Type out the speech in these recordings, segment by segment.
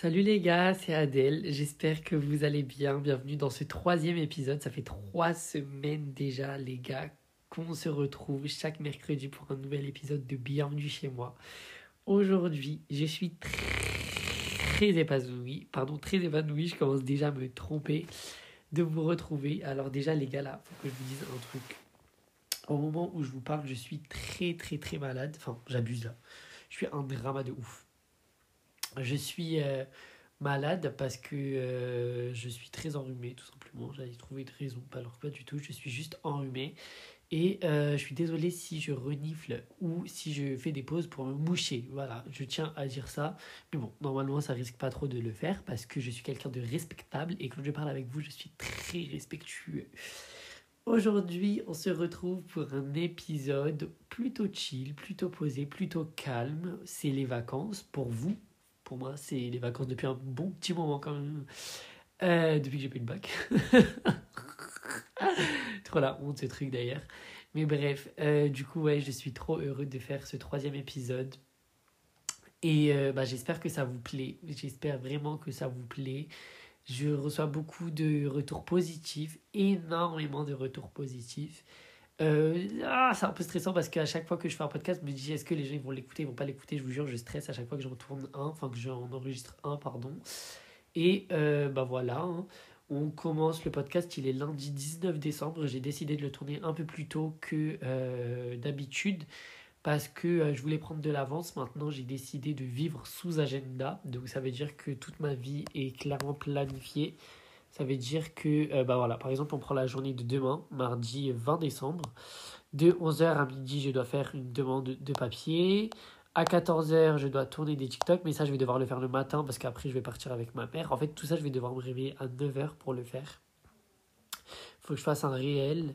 Salut les gars, c'est Adèle. J'espère que vous allez bien. Bienvenue dans ce troisième épisode. Ça fait trois semaines déjà, les gars, qu'on se retrouve chaque mercredi pour un nouvel épisode de Bienvenue chez moi. Aujourd'hui, je suis très épanoui. Pardon, très épanoui. Je commence déjà à me tromper de vous retrouver. Alors déjà, les gars, là, faut que je vous dise un truc. Au moment où je vous parle, je suis très très très malade. Enfin, j'abuse là. Je suis un drama de ouf. Je suis euh, malade parce que euh, je suis très enrhumé, tout simplement. J'allais trouver une raison, alors pas du tout. Je suis juste enrhumé. Et euh, je suis désolé si je renifle ou si je fais des pauses pour me moucher. Voilà, je tiens à dire ça. Mais bon, normalement, ça risque pas trop de le faire parce que je suis quelqu'un de respectable et quand je parle avec vous, je suis très respectueux. Aujourd'hui, on se retrouve pour un épisode plutôt chill, plutôt posé, plutôt calme. C'est les vacances pour vous, pour moi, c'est les vacances depuis un bon petit moment quand même. Euh, depuis que j'ai pris le bac. trop la honte ce truc d'ailleurs. Mais bref, euh, du coup, ouais, je suis trop heureux de faire ce troisième épisode. Et euh, bah, j'espère que ça vous plaît. J'espère vraiment que ça vous plaît. Je reçois beaucoup de retours positifs, énormément de retours positifs. Euh, ah, c'est un peu stressant parce qu'à chaque fois que je fais un podcast, je me dis est-ce que les gens vont l'écouter, ils vont pas l'écouter? Je vous jure, je stresse à chaque fois que j'en tourne un, enfin que j'en enregistre un, pardon. Et euh, bah voilà, hein. on commence le podcast, il est lundi 19 décembre. J'ai décidé de le tourner un peu plus tôt que euh, d'habitude parce que je voulais prendre de l'avance. Maintenant, j'ai décidé de vivre sous agenda. Donc ça veut dire que toute ma vie est clairement planifiée. Ça veut dire que, euh, bah voilà, par exemple, on prend la journée de demain, mardi 20 décembre. De 11h à midi, je dois faire une demande de papier. À 14h, je dois tourner des TikTok, mais ça, je vais devoir le faire le matin parce qu'après, je vais partir avec ma mère. En fait, tout ça, je vais devoir me réveiller à 9h pour le faire. Il faut que je fasse un réel,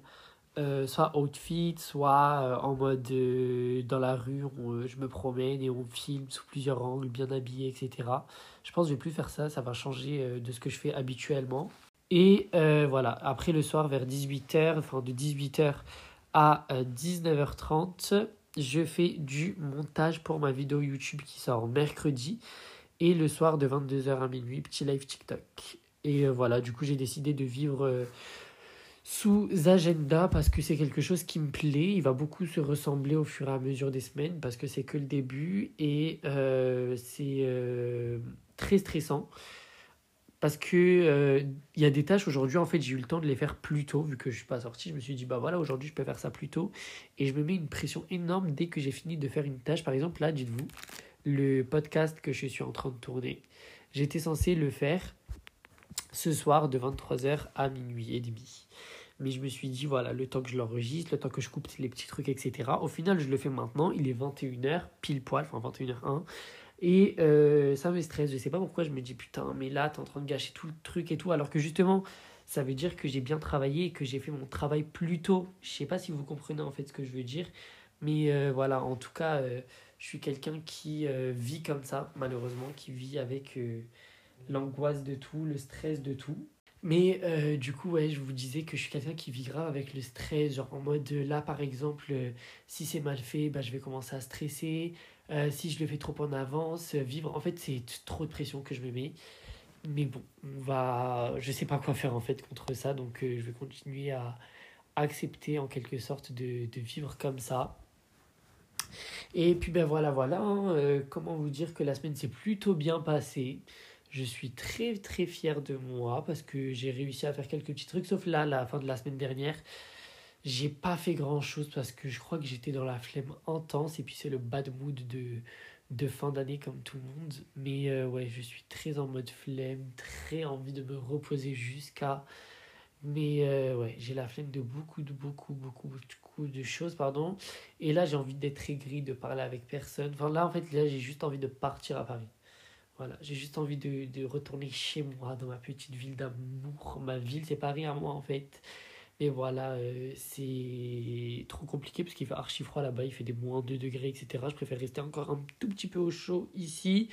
euh, soit outfit, soit euh, en mode euh, dans la rue, où je me promène et on filme sous plusieurs angles, bien habillé, etc. Je pense que je vais plus faire ça, ça va changer de ce que je fais habituellement. Et voilà, après le soir, vers 18h, enfin de 18h à 19h30, je fais du montage pour ma vidéo YouTube qui sort mercredi. Et le soir de 22h à minuit, petit live TikTok. Et voilà, du coup, j'ai décidé de vivre sous agenda parce que c'est quelque chose qui me plaît. Il va beaucoup se ressembler au fur et à mesure des semaines parce que c'est que le début et euh, c'est euh, très stressant. Parce que euh, il y a des tâches aujourd'hui, en fait, j'ai eu le temps de les faire plus tôt, vu que je suis pas sorti. Je me suis dit, bah voilà, aujourd'hui, je peux faire ça plus tôt. Et je me mets une pression énorme dès que j'ai fini de faire une tâche. Par exemple, là, dites-vous, le podcast que je suis en train de tourner, j'étais censé le faire ce soir de 23h à minuit et demi. Mais je me suis dit, voilà, le temps que je l'enregistre, le temps que je coupe les petits trucs, etc. Au final, je le fais maintenant. Il est 21h, pile poil, enfin 21h1. Et euh, ça me stresse. Je sais pas pourquoi je me dis, putain, mais là, t'es en train de gâcher tout le truc et tout. Alors que justement, ça veut dire que j'ai bien travaillé et que j'ai fait mon travail plus tôt. Je sais pas si vous comprenez en fait ce que je veux dire. Mais euh, voilà, en tout cas, euh, je suis quelqu'un qui vit comme ça, malheureusement, qui vit avec l'angoisse de tout, le stress de tout. Mais euh, du coup, ouais, je vous disais que je suis quelqu'un qui vit grave avec le stress. Genre en mode là, par exemple, euh, si c'est mal fait, bah, je vais commencer à stresser. Euh, si je le fais trop en avance, vivre. En fait, c'est trop de pression que je me mets. Mais bon, on va. Je sais pas quoi faire en fait contre ça. Donc je vais continuer à accepter en quelque sorte de, de vivre comme ça. Et puis ben voilà, voilà. Hein, comment vous dire que la semaine s'est plutôt bien passée. Je suis très très fier de moi parce que j'ai réussi à faire quelques petits trucs, sauf là, la fin de la semaine dernière. J'ai pas fait grand chose parce que je crois que j'étais dans la flemme intense et puis c'est le bad mood de, fin d'année comme tout le monde. Mais euh, ouais, je suis très en mode flemme, très envie de me reposer jusqu'à. Mais euh, ouais, j'ai la flemme de beaucoup, de beaucoup, beaucoup, beaucoup de choses, pardon. Et là, j'ai envie d'être aigri, de parler avec personne. Enfin, là, en fait, là, j'ai juste envie de partir à Paris. Voilà, j'ai juste envie de, de, retourner chez moi, dans ma petite ville d'amour. Ma ville, c'est Paris à moi en fait. Mais voilà, euh, c'est trop compliqué parce qu'il fait archi froid là-bas, il fait des moins 2 degrés, etc. Je préfère rester encore un tout petit peu au chaud ici,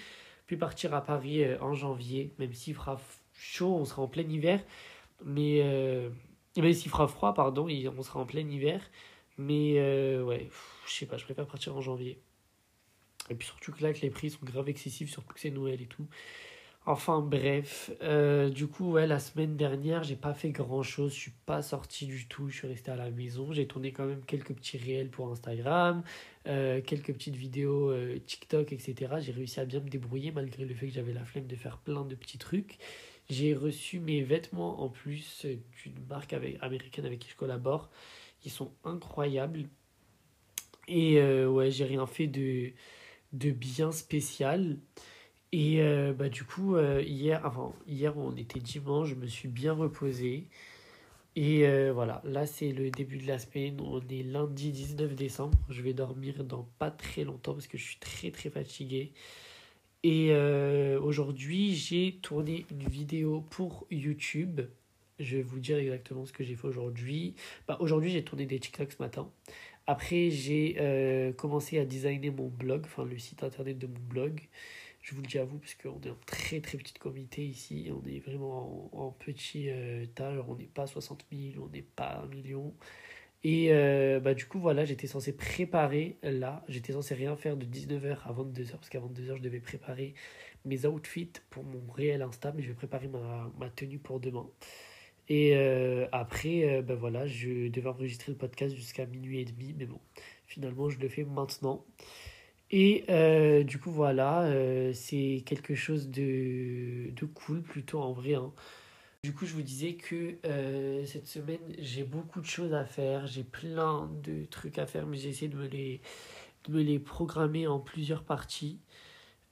puis partir à Paris euh, en janvier, même s'il fera chaud, on sera en plein hiver. Mais euh, même s'il fera froid, pardon, on sera en plein hiver. Mais ouais, je sais pas, je préfère partir en janvier. Et puis surtout que là, que les prix sont grave excessifs, surtout que c'est Noël et tout. Enfin bref, euh, du coup, ouais, la semaine dernière, j'ai pas fait grand chose, je suis pas sorti du tout, je suis resté à la maison. J'ai tourné quand même quelques petits réels pour Instagram, euh, quelques petites vidéos euh, TikTok, etc. J'ai réussi à bien me débrouiller malgré le fait que j'avais la flemme de faire plein de petits trucs. J'ai reçu mes vêtements en plus d'une marque avec, américaine avec qui je collabore. Ils sont incroyables. Et ouais, j'ai rien fait de, de bien spécial. Et euh, bah, du coup, euh, hier, avant, hier, on était dimanche, je me suis bien reposé. Et euh, voilà, là, c'est le début de la semaine. On est lundi 19 décembre. Je vais dormir dans pas très longtemps parce que je suis très, très fatigué. Et aujourd'hui, j'ai tourné une vidéo pour YouTube. Je vais vous dire exactement ce que j'ai fait aujourd'hui. Bah, aujourd'hui, j'ai tourné des TikToks ce matin. Après, j'ai commencé à designer mon blog, enfin le site internet de mon blog. Je vous le dis à vous parce qu'on est en très très petit comité ici. On est vraiment en, petit euh, On n'est pas 60 000, on n'est pas un million. Et euh, bah, du coup, voilà, j'étais censé préparer là. J'étais censé rien faire de 19h à 22h parce qu'à 22h, je devais préparer mes outfits pour mon réel Insta. Mais je vais préparer ma, ma tenue pour demain. Et euh, après, euh, bah, voilà, je devais enregistrer le podcast jusqu'à minuit et demi. Mais bon, finalement, je le fais maintenant. Et euh, du coup, voilà, c'est quelque chose de, de cool, plutôt en vrai. Hein. Du coup, je vous disais que cette semaine, j'ai beaucoup de choses à faire, j'ai plein de trucs à faire, mais j'ai essayé de me les, de me les programmer en plusieurs parties.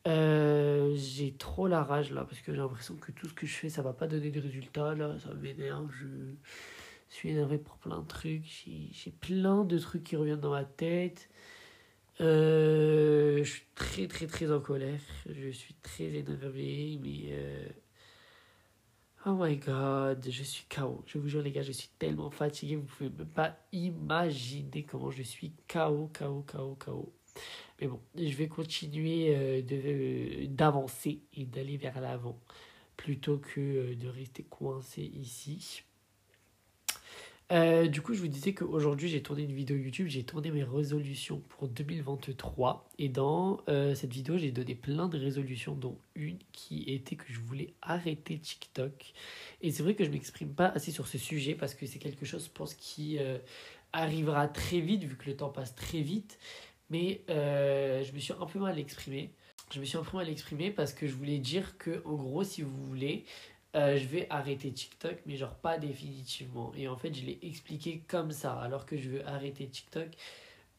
J'ai trop la rage là, parce que j'ai l'impression que tout ce que je fais, ça va pas donner de résultats là, ça m'énerve, je suis énervé pour plein de trucs, j'ai plein de trucs qui reviennent dans ma tête. Euh, je suis très très très en colère. Je suis très énervé, mais... Euh, oh my god, je suis KO. Je vous jure les gars, je suis tellement fatigué, vous pouvez même pas imaginer comment je suis KO, KO, KO, KO. Mais bon, je vais continuer euh, de d'avancer et d'aller vers l'avant plutôt que de rester coincé ici. Euh, du coup, je vous disais qu'aujourd'hui, j'ai tourné une vidéo YouTube, j'ai tourné mes résolutions pour 2023. Et dans euh, cette vidéo, j'ai donné plein de résolutions, dont une qui était que je voulais arrêter TikTok. Et c'est vrai que je ne m'exprime pas assez sur ce sujet parce que c'est quelque chose, je pense, qui euh, arrivera très vite, vu que le temps passe très vite. Mais je me suis un peu mal exprimé. Je me suis un peu mal exprimé parce que je voulais dire que, en gros, si vous voulez, euh, je vais arrêter TikTok, mais genre pas définitivement. Et en fait, je l'ai expliqué comme ça, alors que je veux arrêter TikTok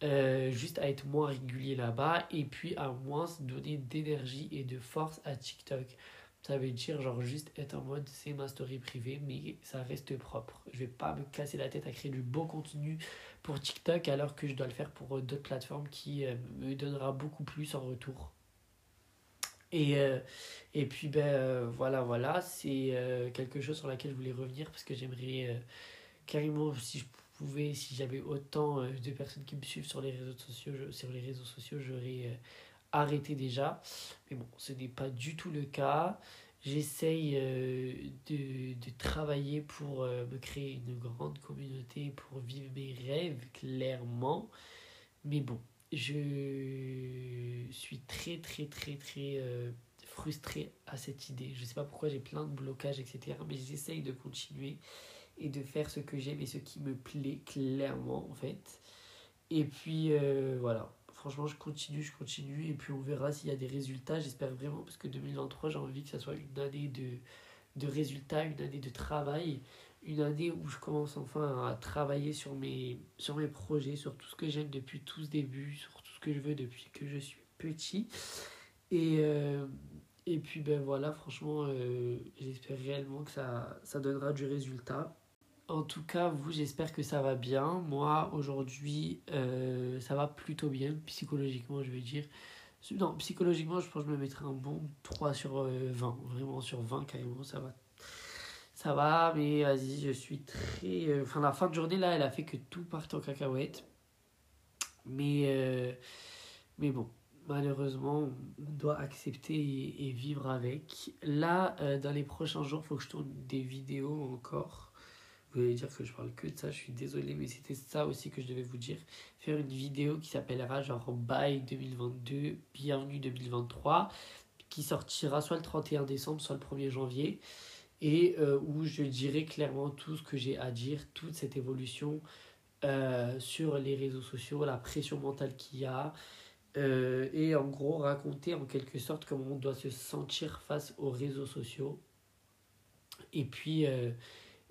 euh, juste à être moins régulier là-bas et puis à moins donner d'énergie et de force à TikTok. Ça veut dire genre juste être en mode c'est ma story privée, mais ça reste propre. Je vais pas me casser la tête à créer du beau contenu pour TikTok alors que je dois le faire pour euh, d'autres plateformes qui me donnera beaucoup plus en retour. Et, euh, et puis, ben, euh, voilà, voilà, c'est euh, quelque chose sur laquelle je voulais revenir parce que j'aimerais carrément, si je pouvais, si j'avais autant de personnes qui me suivent sur les réseaux sociaux, sur les réseaux sociaux, j'aurais arrêté déjà. Mais bon, ce n'est pas du tout le cas. J'essaye de, de travailler pour me créer une grande communauté, pour vivre mes rêves, clairement. Mais bon, je suis très très très très euh, frustré à cette idée. Je ne sais pas pourquoi j'ai plein de blocages, etc. Mais j'essaye de continuer et de faire ce que j'aime et ce qui me plaît clairement en fait. Et puis euh, voilà, franchement je continue, je continue et puis on verra s'il y a des résultats. J'espère vraiment parce que 2023 j'ai envie que ça soit une année de, résultats, une année de travail une année où je commence enfin à travailler sur mes, projets, sur tout ce que j'aime depuis tout ce début, sur tout ce que je veux depuis que je suis petit. Et, euh, puis ben voilà, franchement, euh, j'espère réellement que ça donnera du résultat. En tout cas, vous, j'espère que ça va bien. Moi, aujourd'hui, euh, ça va plutôt bien, psychologiquement, je vais dire. Non, psychologiquement, je pense que je me mettrai un bon 3 sur 20. Vraiment sur 20, carrément, ça va ça va, mais vas-y, je suis très. Euh, enfin, la fin de journée, là, elle a fait que tout parte en cacahuète. Mais, euh, mais bon, malheureusement, on doit accepter et, vivre avec. Là, euh, dans les prochains jours, il faut que je tourne des vidéos encore. Vous allez dire que je parle que de ça, je suis désolé, mais c'était ça aussi que je devais vous dire. Faire une vidéo qui s'appellera genre Bye 2022, Bienvenue 2023 qui sortira soit le 31 décembre, soit le 1er janvier, et euh, où je dirai clairement tout ce que j'ai à dire, toute cette évolution euh, sur les réseaux sociaux, la pression mentale qu'il y a, euh, et en gros raconter en quelque sorte comment on doit se sentir face aux réseaux sociaux. Et puis,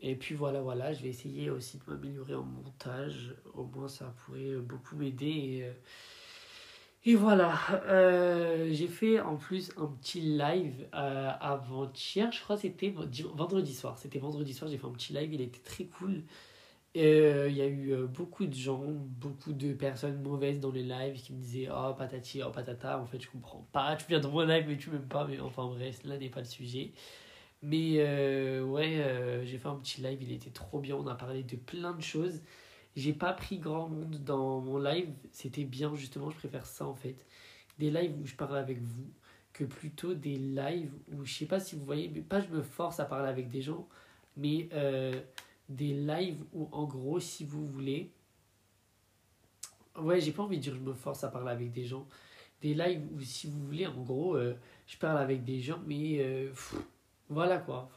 et puis voilà, voilà, je vais essayer aussi de m'améliorer en montage, au moins ça pourrait beaucoup m'aider. Et, et voilà, euh, j'ai fait en plus un petit live euh, avant-hier, je crois que c'était vendredi soir. C'était vendredi soir, j'ai fait un petit live, il était très cool. Euh, il y a eu beaucoup de gens, beaucoup de personnes mauvaises dans les lives qui me disaient Oh patati, oh patata, en fait je comprends pas, tu viens dans mon live mais tu m'aimes pas, mais enfin bref, là n'est pas le sujet. Mais ouais, j'ai fait un petit live, il était trop bien, on a parlé de plein de choses. J'ai pas pris grand monde dans mon live, c'était bien justement, je préfère ça en fait. Des lives où je parle avec vous, que plutôt des lives où je sais pas si vous voyez, mais pas je me force à parler avec des gens, mais euh, des lives où en gros, si vous voulez, ouais, j'ai pas envie de dire je me force à parler avec des gens, des lives où si vous voulez, en gros, euh, je parle avec des gens, mais euh, voilà quoi,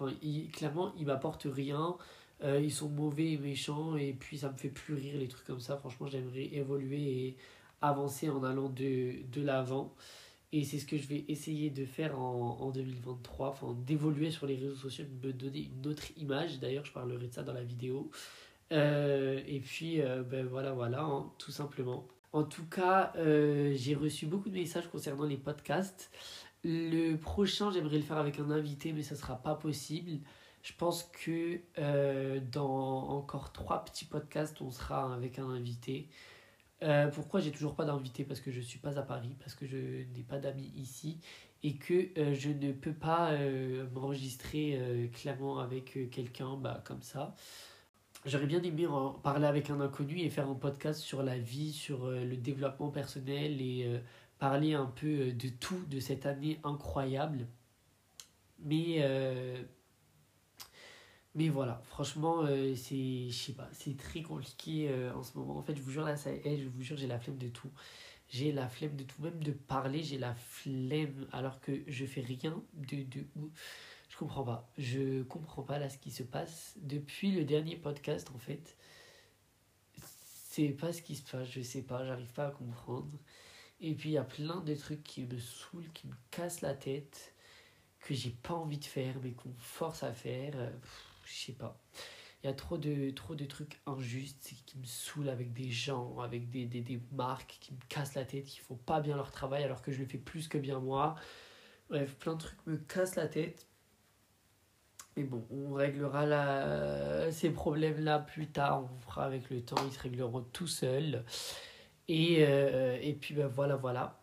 clairement, ils m'apportent rien. Euh, ils sont mauvais et méchants et puis ça me fait plus rire les trucs comme ça. Franchement, j'aimerais évoluer et avancer en allant de, l'avant. Et c'est ce que je vais essayer de faire en, en 2023, enfin d'évoluer sur les réseaux sociaux, de me donner une autre image. D'ailleurs, je parlerai de ça dans la vidéo. Euh, et puis, euh, ben voilà, voilà, hein, tout simplement. En tout cas, j'ai reçu beaucoup de messages concernant les podcasts. Le prochain, j'aimerais le faire avec un invité, mais ça ne sera pas possible. Je pense que euh, dans encore trois petits podcasts, on sera avec un invité. Euh, pourquoi j'ai toujours pas d'invité? Parce que je ne suis pas à Paris, parce que je n'ai pas d'amis ici et que euh, je ne peux pas m'enregistrer clairement avec quelqu'un bah, comme ça. J'aurais bien aimé parler avec un inconnu et faire un podcast sur la vie, sur le développement personnel et parler un peu de tout de cette année incroyable. Mais mais voilà, franchement, euh, c'est, je sais pas, c'est très compliqué euh, en ce moment. En fait, je vous jure, là, ça, eh, je vous jure, j'ai la flemme de tout. J'ai la flemme de tout, même de parler, j'ai la flemme alors que je fais rien de, de Je comprends pas. Je comprends pas là ce qui se passe. Depuis le dernier podcast, en fait, c'est pas ce qui se passe, je sais pas, j'arrive pas à comprendre. Et puis il y a plein de trucs qui me saoulent, qui me cassent la tête, que j'ai pas envie de faire, mais qu'on force à faire je sais pas. Il y a trop de, trop de trucs injustes qui me saoulent avec des gens, avec des, des, des marques qui me cassent la tête, qui font pas bien leur travail alors que je le fais plus que bien moi. Bref, plein de trucs me cassent la tête. Mais bon, on réglera ces problèmes-là plus tard, on fera avec le temps, ils se régleront tout seuls. Et, euh, et puis ben voilà, voilà.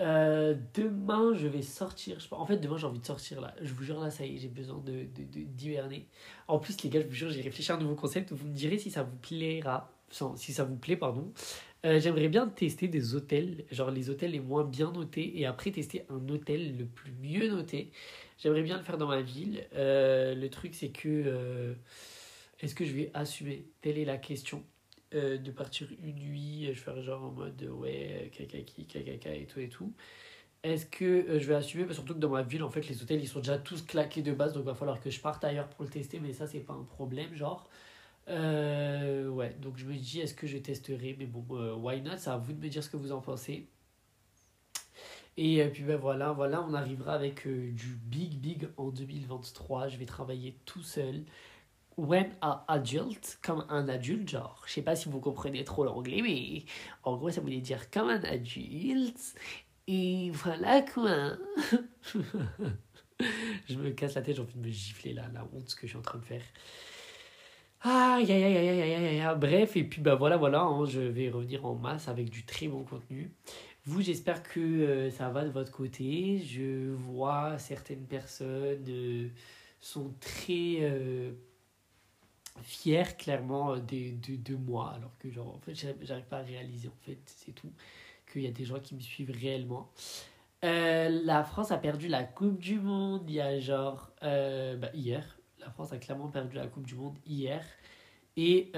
Euh, demain, je vais sortir. En fait, demain, j'ai envie de sortir là. Je vous jure, là, ça y est, j'ai besoin de, d'hiverner. En plus, les gars, je vous jure, j'ai réfléchi à un nouveau concept. Vous me direz si ça vous plaira. Si ça vous plaît, pardon. Euh, j'aimerais bien tester des hôtels, genre les hôtels les moins bien notés, et après tester un hôtel le plus mieux noté. J'aimerais bien le faire dans ma ville. Le truc, c'est que. Est-ce que je vais assumer? Telle est la question. Euh, de partir une nuit, je faire genre en mode ouais, kakaki, kakaka et tout et tout. Est-ce que euh, je vais assumer? Surtout que dans ma ville, en fait, les hôtels, ils sont déjà tous claqués de base, donc il va falloir que je parte ailleurs pour le tester, mais ça, c'est pas un problème, genre. Euh, ouais, donc je me dis, est-ce que je testerai? Mais bon, why not? C'est à vous de me dire ce que vous en pensez. Et puis ben voilà, voilà, on arrivera avec du big big en 2023. Je vais travailler tout seul when a adult, comme un adulte, genre, je sais pas si vous comprenez trop l'anglais, mais en gros, ça voulait dire comme un adulte. Et voilà quoi. je me casse la tête, j'ai envie de me gifler là, la honte ce que je suis en train de faire. Aïe, aïe, aïe, aïe, aïe, aïe. Bref, et puis bah voilà, voilà, hein, je vais revenir en masse avec du très bon contenu. Vous, j'espère que euh, ça va de votre côté. Je vois certaines personnes euh, sont très euh, fier clairement euh, de, de, de, moi alors que genre en fait j'arrive pas à réaliser en fait c'est tout qu'il y a des gens qui me suivent réellement. Euh, la France a perdu la Coupe du Monde il y a genre euh, bah, hier. La France a clairement perdu la Coupe du Monde hier. Et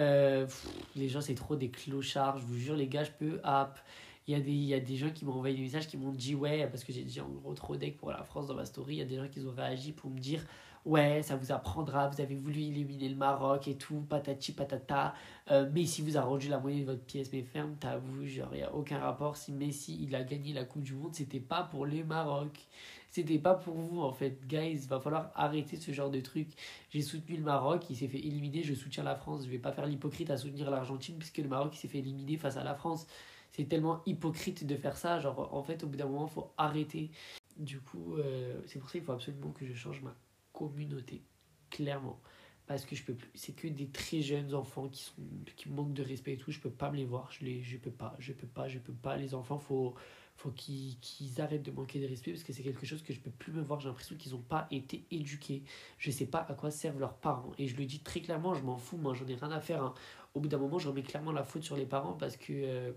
les gens c'est trop des clochards je vous jure les gars je peux app Il y, a des, il y a des gens qui m'ont envoyé des messages qui m'ont dit ouais, parce que j'ai dit en gros trop deck pour la France dans ma story. Il y a des gens qui ont réagi pour me dire ouais, ça vous apprendra, vous avez voulu éliminer le Maroc et tout, patati patata. Euh, Messi vous a rendu la moitié de votre pièce, mais ferme, t'avoues, genre, il n'y a aucun rapport. Si Messi, il a gagné la Coupe du Monde, c'était pas pour le Maroc. C'était pas pour vous, en fait. Guys, va falloir arrêter ce genre de truc. J'ai soutenu le Maroc, il s'est fait éliminer, je soutiens la France. Je vais pas faire l'hypocrite à soutenir l'Argentine, puisque le Maroc, il s'est fait éliminer face à la France. C'est tellement hypocrite de faire ça. Genre, en fait, au bout d'un moment, faut arrêter. Du coup, euh, c'est pour ça qu'il faut absolument que je change ma communauté, clairement. Parce que je peux plus. C'est que des très jeunes enfants qui, sont, qui manquent de respect et tout. Je peux pas me les voir. Je, les, je peux pas. Je peux pas. Je peux pas. Les enfants, faut, faut qu'ils qu'ils arrêtent de manquer de respect parce que c'est quelque chose que je peux plus me voir. J'ai l'impression qu'ils n'ont pas été éduqués. Je sais pas à quoi servent leurs parents. Et je le dis très clairement, je m'en fous. Moi, j'en ai rien à faire. Hein. Au bout d'un moment, je remets clairement la faute sur les parents parce que euh,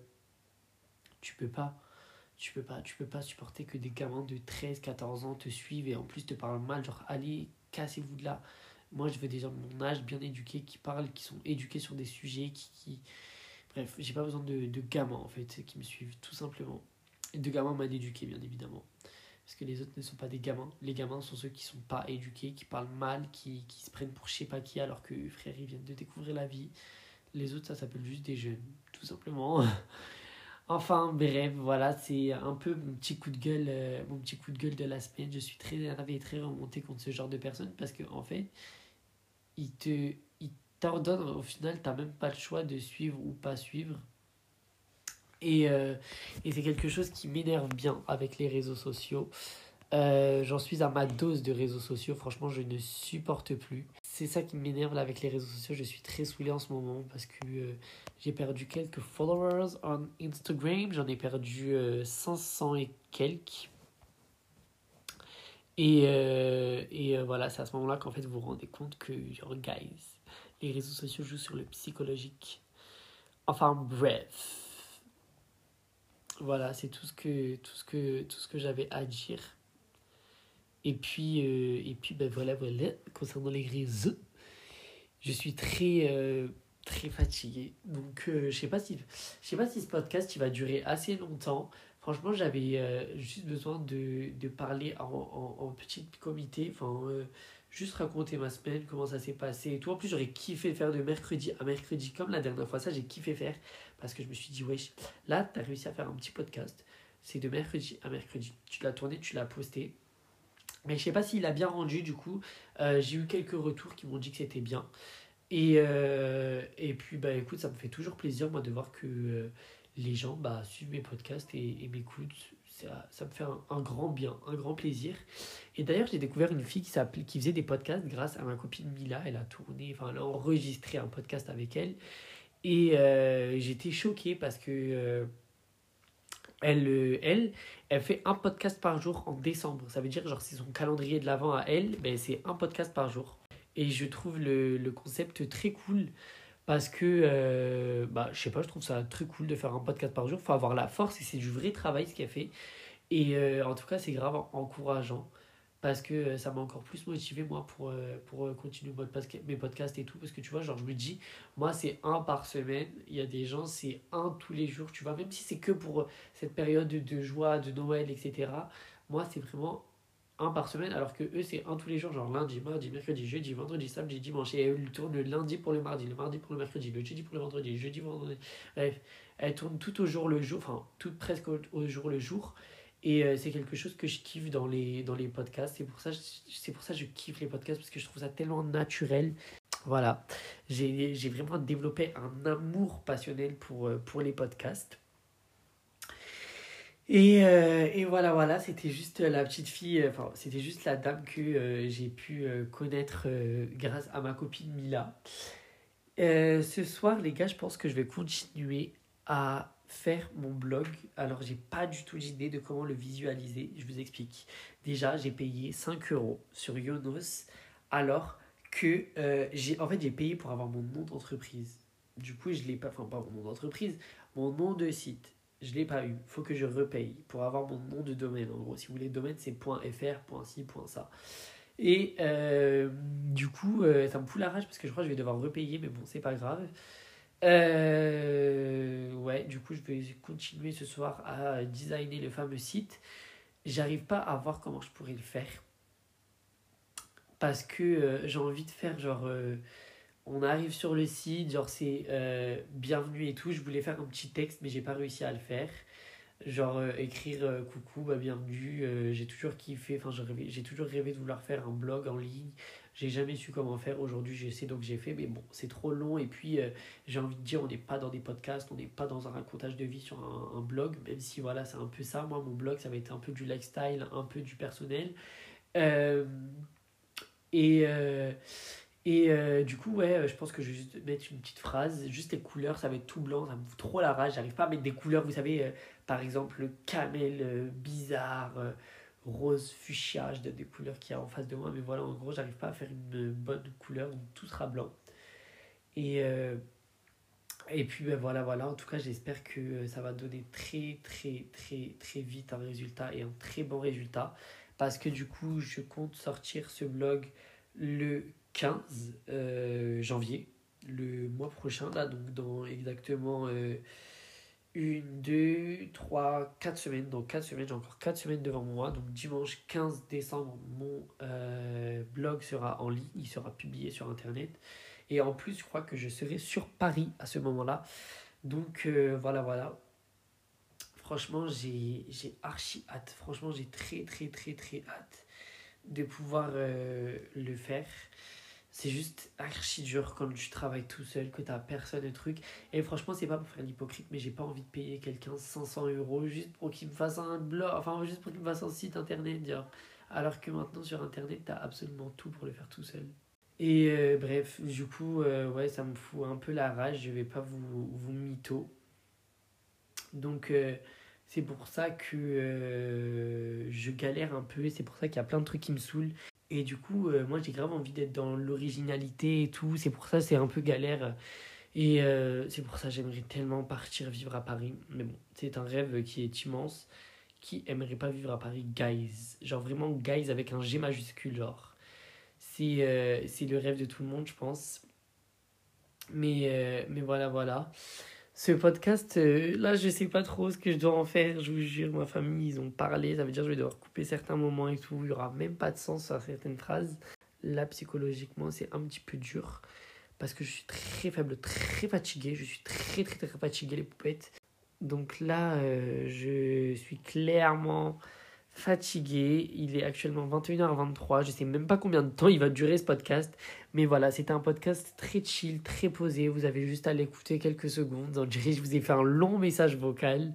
tu peux pas tu peux pas tu peux pas supporter que des gamins de 13 14 ans te suivent et en plus te parlent mal genre allez cassez-vous de là. Moi je veux des gens de mon âge bien éduqués qui parlent qui sont éduqués sur des sujets qui, qui... bref j'ai pas besoin de, de gamins en fait qui me suivent tout simplement. Et de gamins mal éduqués bien évidemment. Parce que les autres ne sont pas des gamins. Les gamins sont ceux qui sont pas éduqués qui parlent mal qui, qui se prennent pour je sais pas qui alors que frère ils viennent de découvrir la vie. Les autres ça s'appelle juste des jeunes tout simplement Enfin, bref, voilà, c'est un peu mon petit coup de gueule, euh, mon petit coup de gueule de la semaine. Je suis très énervé et très remonté contre ce genre de personnes parce que en fait, ils te, ils t'ordonnent. Au final, t'as même pas le choix de suivre ou pas suivre. Et, euh, et c'est quelque chose qui m'énerve bien avec les réseaux sociaux. Euh, j'en suis à ma dose de réseaux sociaux. Franchement, je ne supporte plus. C'est ça qui m'énerve avec les réseaux sociaux. Je suis très saoulé en ce moment parce que euh, j'ai perdu quelques followers on Instagram. J'en ai perdu 500 euh, et quelques. Et, et voilà, c'est à ce moment-là qu'en fait vous vous rendez compte que, genre, guys, les réseaux sociaux jouent sur le psychologique. Enfin, bref. Voilà, c'est tout ce que, que, tout ce que j'avais à dire. Et puis, euh, et puis ben voilà, voilà, concernant les réseaux, je suis très, euh, très fatigué. Donc, euh, je sais si sais pas si ce podcast il va durer assez longtemps. Franchement, j'avais juste besoin de, de parler en, en, en petit comité, enfin, juste raconter ma semaine, comment ça s'est passé et tout. En plus, j'aurais kiffé faire de mercredi à mercredi comme la dernière fois. Ça, j'ai kiffé faire parce que je me suis dit, wesh, là, tu as réussi à faire un petit podcast. C'est de mercredi à mercredi. Tu l'as tourné, tu l'as posté mais je sais pas s'il a bien rendu du coup. Euh, j'ai eu quelques retours qui m'ont dit que c'était bien. Et, euh, et puis bah écoute, ça me fait toujours plaisir moi de voir que euh, les gens bah, suivent mes podcasts et, m'écoutent. Ça, ça, me fait un, grand bien, un grand plaisir. Et d'ailleurs, j'ai découvert une fille qui, qui faisait des podcasts grâce à ma copine Mila. Elle a tourné, enfin, elle a enregistré un podcast avec elle. Et j'étais choqué parce que elle, euh, elle, elle fait un podcast par jour en décembre. Ça veut dire, genre, c'est son calendrier de l'avant à elle, ben, c'est un podcast par jour. Et je trouve le, le concept très cool parce que, euh, bah, je sais pas, je trouve ça très cool de faire un podcast par jour. Faut avoir la force et c'est du vrai travail ce qu'elle fait. Et euh, en tout cas, c'est grave encourageant parce que euh, ça m'a encore plus motivé moi pour, euh, pour euh, continuer mes podcasts et tout parce que tu vois genre je me dis moi c'est un par semaine il y a des gens c'est un tous les jours tu vois même si c'est que pour cette période de joie de Noël etc moi c'est vraiment un par semaine alors que eux c'est un tous les jours genre lundi mardi mercredi jeudi vendredi samedi dimanche et elles tournent le lundi pour le mardi le mardi pour le mercredi le jeudi pour le vendredi jeudi vendredi bref elles tournent tout au jour le jour enfin tout presque au jour le jour et euh, c'est quelque chose que je kiffe dans les, dans les podcasts. C'est pour, ça, c'est pour ça que je kiffe les podcasts parce que je trouve ça tellement naturel. Voilà, j'ai, j'ai vraiment développé un amour passionnel pour, euh, pour les podcasts. Et, euh, et voilà, voilà, c'était juste la petite fille, enfin, c'était juste la dame que j'ai pu connaître grâce à ma copine Mila. ce soir, les gars, je pense que je vais continuer à faire mon blog. Alors, j'ai pas du tout d'idée de comment le visualiser. Je vous explique. Déjà, j'ai payé 5 euros sur Yonos alors que euh, j'ai en fait j'ai payé pour avoir mon nom d'entreprise. Du coup, je l'ai pas enfin pas mon nom d'entreprise, mon nom de site. Je l'ai pas eu. Faut que je repaye pour avoir mon nom de domaine. En gros, si vous voulez domaine, c'est .fr, .ci, .ça. Et euh, du coup, euh, ça me fout la rage parce que je crois que je vais devoir repayer, mais bon, c'est pas grave. Euh, ouais, du coup, je vais continuer ce soir à designer le fameux site. J'arrive pas à voir comment je pourrais le faire. Parce que euh, j'ai envie de faire genre. euh, on arrive sur le site, genre c'est euh, bienvenue et tout. Je voulais faire un petit texte, mais j'ai pas réussi à le faire. Genre écrire coucou, bah, bienvenue. j'ai toujours kiffé, enfin j'ai toujours rêvé de vouloir faire un blog en ligne. J'ai jamais su comment faire. Aujourd'hui, je sais donc j'ai fait, mais bon, c'est trop long. Et puis, euh, j'ai envie de dire, on n'est pas dans des podcasts, on n'est pas dans un racontage de vie sur un, blog, même si voilà, c'est un peu ça. Moi, mon blog, ça va être un peu du lifestyle, un peu du personnel. Euh, et euh, et du coup, ouais, je pense que je vais juste mettre une petite phrase. Juste les couleurs, ça va être tout blanc, ça me fout trop la rage. J'arrive pas à mettre des couleurs, vous savez, par exemple, le camel bizarre, rose fuchsia, je des couleurs qu'il y a en face de moi. Mais voilà, en gros, j'arrive pas à faire une bonne couleur, donc tout sera blanc. Et, euh, et puis, ben voilà, voilà. En tout cas, j'espère que euh, ça va donner très, très, très, très vite un résultat et un très bon résultat. Parce que du coup, je compte sortir ce blog le 15 euh, janvier, le mois prochain, là, donc dans exactement une, deux, trois, quatre semaines. Donc, quatre semaines, j'ai encore quatre semaines devant moi. Donc, dimanche 15 décembre, mon euh, blog sera en ligne, il sera publié sur Internet. Et en plus, je crois que je serai sur Paris à ce moment-là. Donc, euh, voilà, voilà. Franchement, j'ai archi hâte. Franchement, j'ai très, très, très, très hâte de pouvoir euh, le faire. C'est juste archi dur quand tu travailles tout seul, que t'as personne, le truc. Et franchement, c'est pas pour faire l'hypocrite, mais j'ai pas envie de payer quelqu'un 500 euros juste pour qu'il me fasse un blog, enfin, juste pour qu'il me fasse un site internet. Alors que maintenant, sur internet, t'as absolument tout pour le faire tout seul. Et euh, bref, du coup, euh, ouais, ça me fout un peu la rage, je vais pas vous, vous mytho. Donc, euh, c'est pour ça que je galère un peu, c'est pour ça qu'il y a plein de trucs qui me saoulent. Et du coup, euh, moi, j'ai grave envie d'être dans l'originalité et tout, c'est pour ça c'est un peu galère. Et euh, c'est pour ça j'aimerais tellement partir vivre à Paris. Mais bon, c'est un rêve qui est immense. Qui aimerait pas vivre à Paris, guys? Genre vraiment, guys avec un G majuscule, genre. C'est euh, le rêve de tout le monde, je pense. Mais, mais voilà, voilà. Ce podcast, euh, là, je sais pas trop ce que je dois en faire. Je vous jure, ma famille, ils ont parlé. Ça veut dire que je vais devoir couper certains moments et tout. Il y aura même pas de sens à certaines phrases. Là, psychologiquement, c'est un petit peu dur. Parce que je suis très faible, très fatigué. Je suis très, très, très fatigué, les poupettes. Donc là, euh, je suis clairement fatigué. Il est actuellement 21h23. Je sais même pas combien de temps il va durer ce podcast. Mais voilà, c'était un podcast très chill, très posé. Vous avez juste à l'écouter quelques secondes. On dirait que je vous ai fait un long message vocal.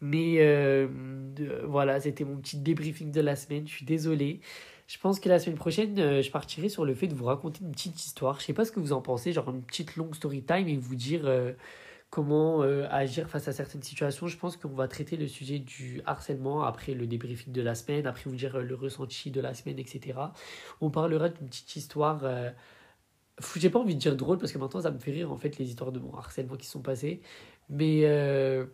Mais euh, de- voilà, c'était mon petit débriefing de la semaine. Je suis désolé. Je pense que la semaine prochaine, euh, je partirai sur le fait de vous raconter une petite histoire. Je sais pas ce que vous en pensez, genre une petite longue story time et vous dire euh, comment euh, agir face à certaines situations. Je pense qu'on va traiter le sujet du harcèlement après le débriefing de la semaine, après vous dire euh, le ressenti de la semaine, etc. On parlera d'une petite histoire. Euh, j'ai pas envie de dire drôle parce que maintenant ça me fait rire en fait les histoires de mon harcèlement qui sont passées. Mais euh,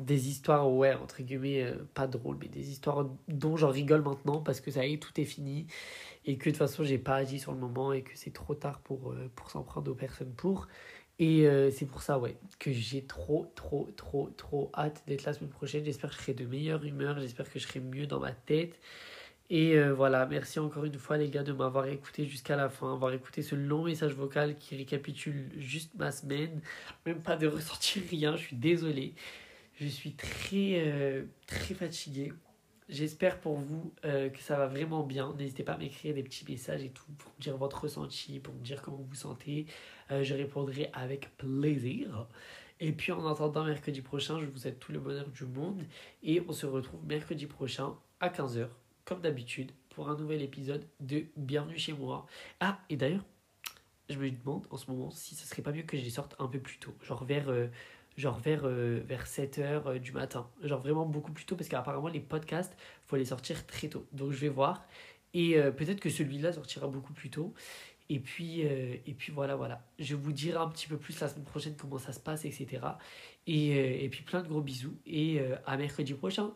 des histoires, ouais, entre guillemets, pas drôles, mais des histoires dont j'en rigole maintenant parce que ça y est, tout est fini et que de toute façon j'ai pas agi sur le moment et que c'est trop tard pour, pour s'en prendre aux personnes pour. Et euh, c'est pour ça, ouais, que j'ai trop, trop, trop, trop hâte d'être la semaine prochaine. J'espère que je serai de meilleure humeur, j'espère que je serai mieux dans ma tête. Et euh, voilà, merci encore une fois les gars de m'avoir écouté jusqu'à la fin, avoir écouté ce long message vocal qui récapitule juste ma semaine. Même pas de ressentir rien, je suis désolé. Je suis très, euh, très fatigué. J'espère pour vous euh, que ça va vraiment bien. N'hésitez pas à m'écrire des petits messages et tout pour me dire votre ressenti, pour me dire comment vous vous sentez. Euh, je répondrai avec plaisir. Et puis en attendant mercredi prochain, je vous souhaite tout le bonheur du monde. Et on se retrouve mercredi prochain à 15h, comme d'habitude, pour un nouvel épisode de Bienvenue chez moi. Ah, et d'ailleurs, je me demande en ce moment si ce serait pas mieux que je les sorte un peu plus tôt. Genre vers, euh, genre vers, euh, vers 7h du matin. Genre vraiment beaucoup plus tôt parce qu'apparemment les podcasts, faut les sortir très tôt. Donc je vais voir. Et euh, peut-être que celui-là sortira beaucoup plus tôt. Et puis, euh, et puis voilà, voilà. Je vous dirai un petit peu plus la semaine prochaine comment ça se passe, etc. Et, euh, et puis plein de gros bisous. Et euh, à mercredi prochain.